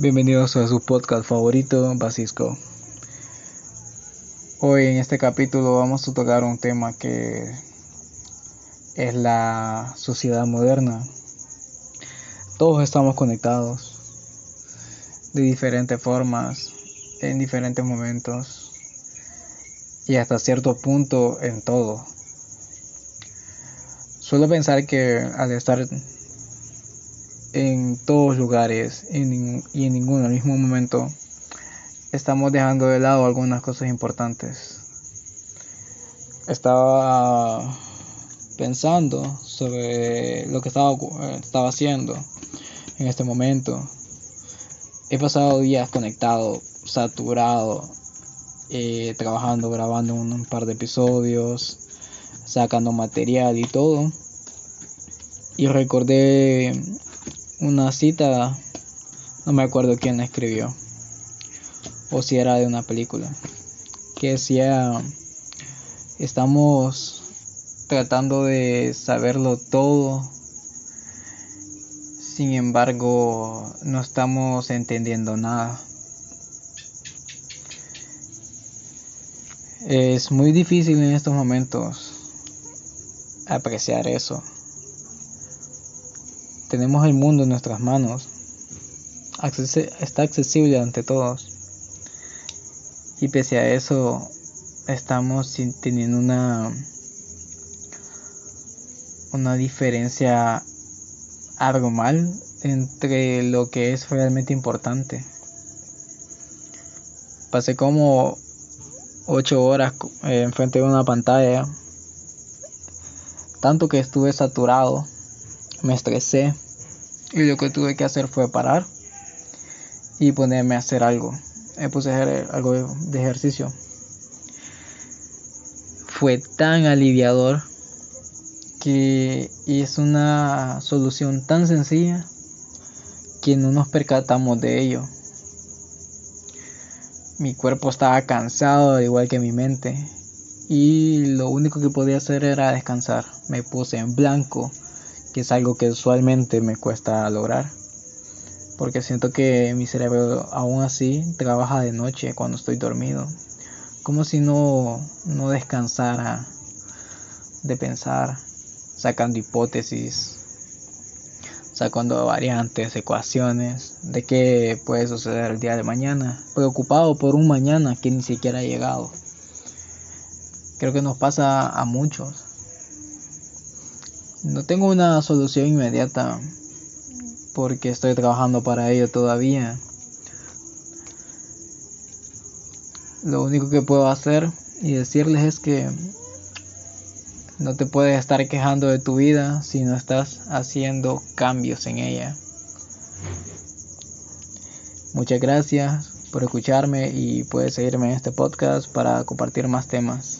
Bienvenidos a su podcast favorito, Basisco. Hoy en este capítulo vamos a tocar un tema que es la sociedad moderna. Todos estamos conectados de diferentes formas, en diferentes momentos y hasta cierto punto en todo. Suelo pensar que al estar en todos lugares y en ninguno al mismo momento, estamos dejando de lado algunas cosas importantes. Estaba pensando sobre lo que estaba, estaba haciendo en este momento. He pasado días conectado, saturado, eh, trabajando, grabando un par de episodios, sacando material y todo. Y recordé una cita, no me acuerdo quién la escribió, o si era de una película, que decía, estamos tratando de saberlo todo, sin embargo no estamos entendiendo nada. Es muy difícil en estos momentos apreciar eso tenemos el mundo en nuestras manos. está accesible ante todos. Y pese a eso, estamos teniendo una, una diferencia algo mal entre lo que es realmente importante. Pasé como 8 horas enfrente de una pantalla, tanto que estuve saturado me estresé y lo que tuve que hacer fue parar y ponerme a hacer algo. Me puse a hacer algo de ejercicio. Fue tan aliviador que es una solución tan sencilla que no nos percatamos de ello. Mi cuerpo estaba cansado, al igual que mi mente, y lo único que podía hacer era descansar. Me puse en blanco es algo que usualmente me cuesta lograr. Porque siento que mi cerebro aún así trabaja de noche cuando estoy dormido. Como si no, no descansara de pensar, sacando hipótesis, sacando variantes, ecuaciones de qué puede suceder el día de mañana, preocupado por un mañana que ni siquiera ha llegado. Creo que nos pasa a muchos. No tengo una solución inmediata porque estoy trabajando para ello todavía. Lo único que puedo hacer y decirles es que no te puedes estar quejando de tu vida si no estás haciendo cambios en ella. Muchas gracias por escucharme y puedes seguirme en este podcast para compartir más temas.